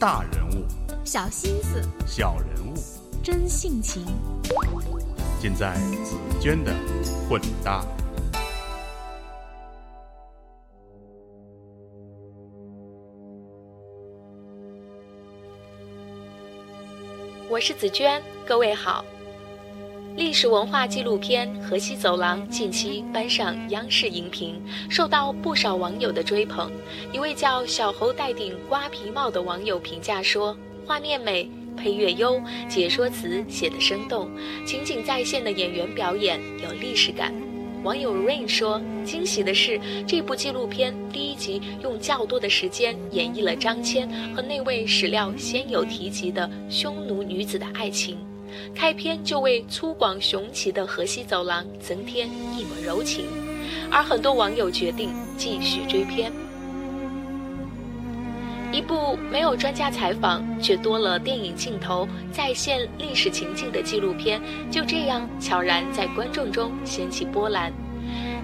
大人物、小心思、小人物，真性情，尽在紫娟的混搭。我是紫娟，各位好。历史文化纪录片《河西走廊》近期搬上央视荧屏，受到不少网友的追捧。一位叫小猴戴顶瓜皮帽的网友评价说：“画面美，配乐优，解说词写得生动，情景再现的演员表演有历史感。”网友 Rain 说：“惊喜的是，这部纪录片第一集用较多的时间演绎了张骞和那位史料鲜有提及的匈奴女子的爱情。”开篇就为粗犷雄奇的河西走廊增添一抹柔情，而很多网友决定继续追片。一部没有专家采访却多了电影镜头再现历史情境的纪录片，就这样悄然在观众中掀起波澜。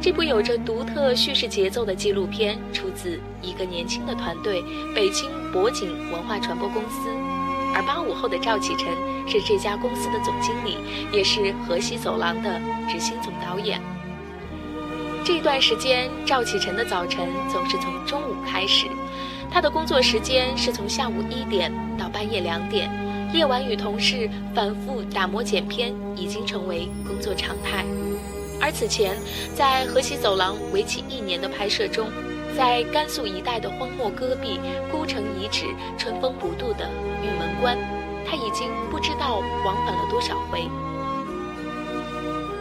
这部有着独特叙事节奏的纪录片出自一个年轻的团队——北京博景文化传播公司。而八五后的赵启辰是这家公司的总经理，也是河西走廊的执行总导演。这段时间，赵启辰的早晨总是从中午开始，他的工作时间是从下午一点到半夜两点，夜晚与同事反复打磨剪片已经成为工作常态。而此前，在河西走廊为期一年的拍摄中，在甘肃一带的荒漠戈壁、孤城遗址，春风不度的玉门关，他已经不知道往返了多少回。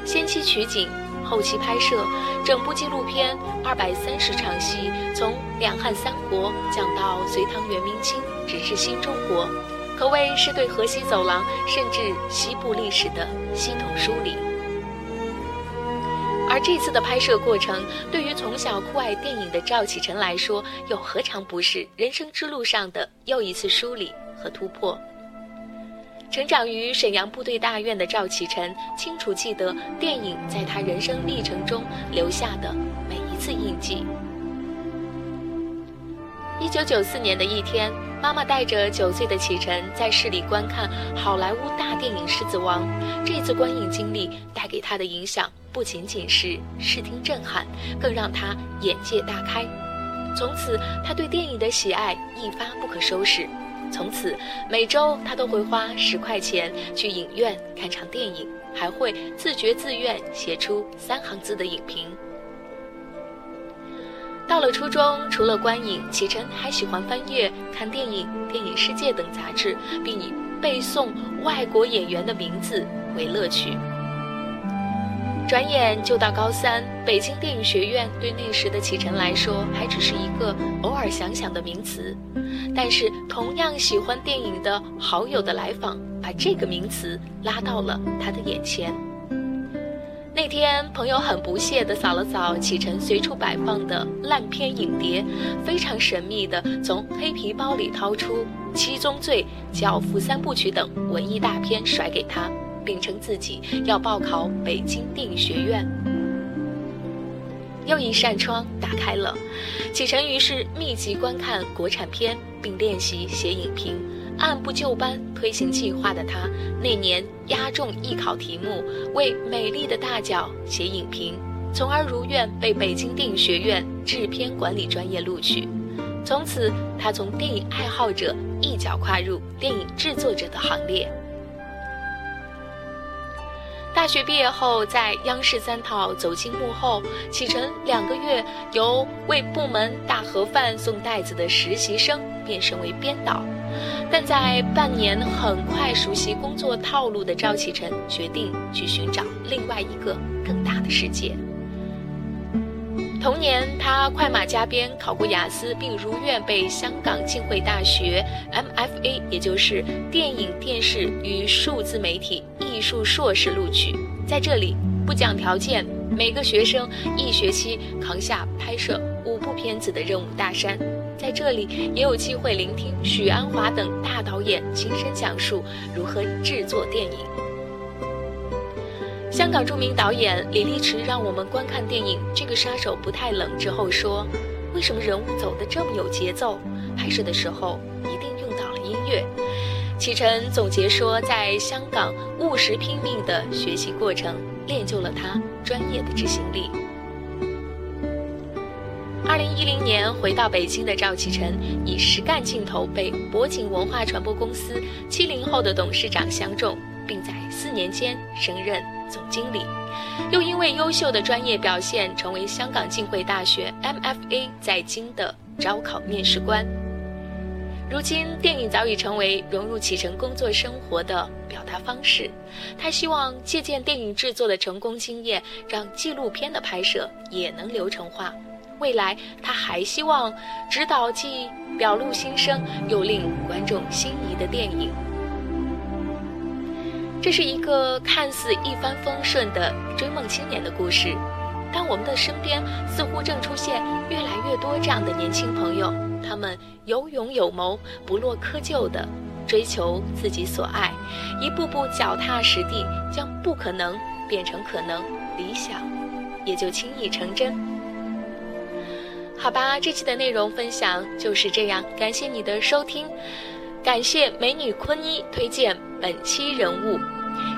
先期取景，后期拍摄，整部纪录片二百三十场戏，从两汉三国讲到隋唐元明清，直至新中国，可谓是对河西走廊甚至西部历史的系统梳理。这次的拍摄过程，对于从小酷爱电影的赵启辰来说，又何尝不是人生之路上的又一次梳理和突破？成长于沈阳部队大院的赵启辰，清楚记得电影在他人生历程中留下的每一次印记。一九九四年的一天，妈妈带着九岁的启辰在市里观看好莱坞大电影《狮子王》，这次观影经历带给他的影响。不仅仅是视听震撼，更让他眼界大开。从此，他对电影的喜爱一发不可收拾。从此，每周他都会花十块钱去影院看场电影，还会自觉自愿写出三行字的影评。到了初中，除了观影，启辰还喜欢翻阅、看电影、电影世界等杂志，并以背诵外国演员的名字为乐趣。转眼就到高三，北京电影学院对那时的启辰来说还只是一个偶尔想想的名词，但是同样喜欢电影的好友的来访，把这个名词拉到了他的眼前。那天，朋友很不屑地扫了扫启辰随处摆放的烂片影碟，非常神秘地从黑皮包里掏出《七宗罪》《教父三部曲》等文艺大片，甩给他。并称自己要报考北京电影学院。又一扇窗打开了，启程于是密集观看国产片，并练习写影评。按部就班推行计划的他，那年押中艺考题目，为《美丽的大脚》写影评，从而如愿被北京电影学院制片管理专业录取。从此，他从电影爱好者一脚跨入电影制作者的行列。大学毕业后，在央视三套走进幕后，启程两个月由为部门大盒饭送袋子的实习生变身为编导，但在半年很快熟悉工作套路的赵启辰决定去寻找另外一个更大的世界。同年，他快马加鞭考过雅思，并如愿被香港浸会大学 MFA，也就是电影、电视与数字媒体艺术硕士录取。在这里，不讲条件，每个学生一学期扛下拍摄五部片子的任务大山。在这里，也有机会聆听许鞍华等大导演亲身讲述如何制作电影。香港著名导演李立池让我们观看电影《这个杀手不太冷》之后说：“为什么人物走得这么有节奏？拍摄的时候一定用到了音乐。启辰总结说，在香港务实拼命的学习过程，练就了他专业的执行力。二零一零年回到北京的赵启辰，以实干劲头被博景文化传播公司七零后的董事长相中，并在四年间升任总经理，又因为优秀的专业表现，成为香港浸会大学 MFA 在京的招考面试官。如今，电影早已成为融入启程工作生活的表达方式。他希望借鉴电影制作的成功经验，让纪录片的拍摄也能流程化。未来，他还希望指导既表露心声又令观众心仪的电影。这是一个看似一帆风顺的追梦青年的故事，但我们的身边似乎正出现越来越多这样的年轻朋友。他们有勇有谋，不落窠臼地追求自己所爱，一步步脚踏实地，将不可能变成可能，理想也就轻易成真。好吧，这期的内容分享就是这样，感谢你的收听，感谢美女坤一推荐本期人物。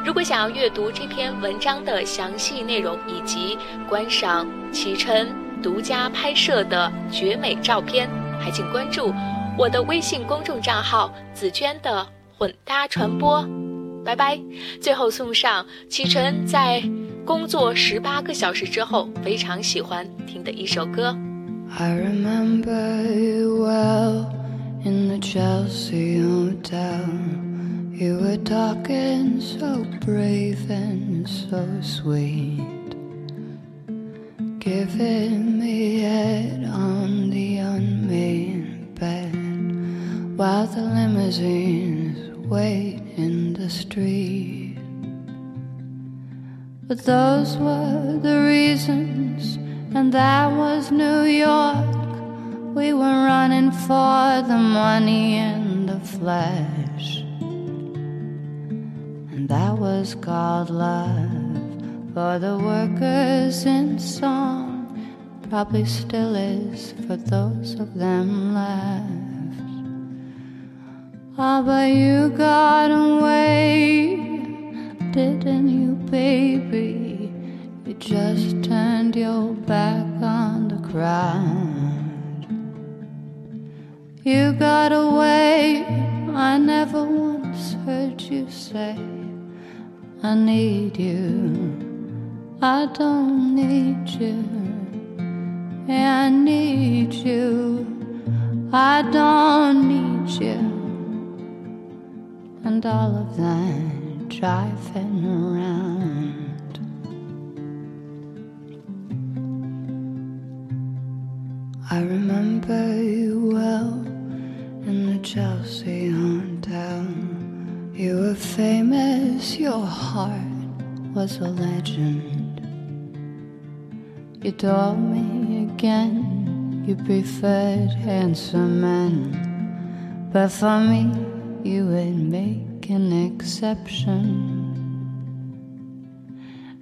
如果想要阅读这篇文章的详细内容，以及观赏启程独家拍摄的绝美照片。还请关注我的微信公众账号“紫娟的混搭传播”，拜拜。最后送上启程在工作十八个小时之后非常喜欢听的一首歌。I remember you well. Giving me head on the unmade bed while the limousines wait in the street. But those were the reasons, and that was New York. We were running for the money and the flesh, and that was called love for the workers in song, probably still is for those of them left. Ah, but you got away, didn't you, baby? You just turned your back on the crowd. You got away, I never once heard you say, I need you. I don't need you. I need you. I don't need you. And all of that driving around. I remember you well Chelsea hotel. You were famous, your heart was a legend. You told me again you preferred handsome men, but for me you would make an exception.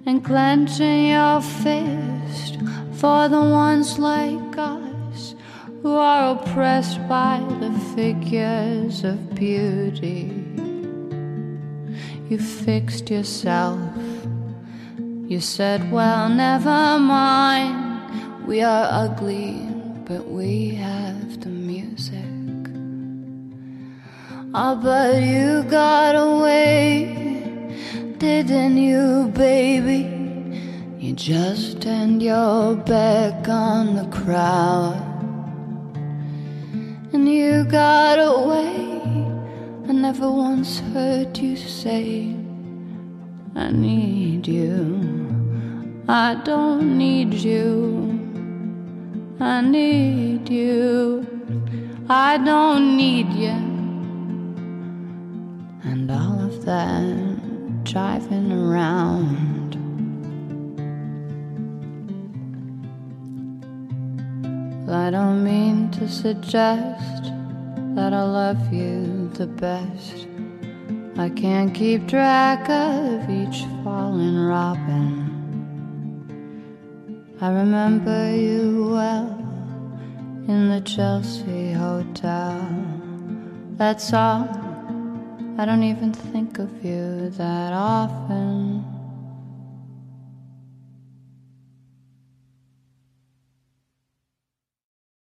And clenching your fist for the ones like us who are oppressed by the figures of beauty. You fixed yourself you said, Well, never mind. We are ugly, but we have the music. Oh, but you got away, didn't you, baby? You just turned your back on the crowd. And you got away. I never once heard you say I need you. I don't need you. I need you. I don't need you. And all of that driving around. I don't mean to suggest that I love you the best. I can't keep track of each fallen robin. I remember you well in the Chelsea Hotel That's all. I don't even think of you that often.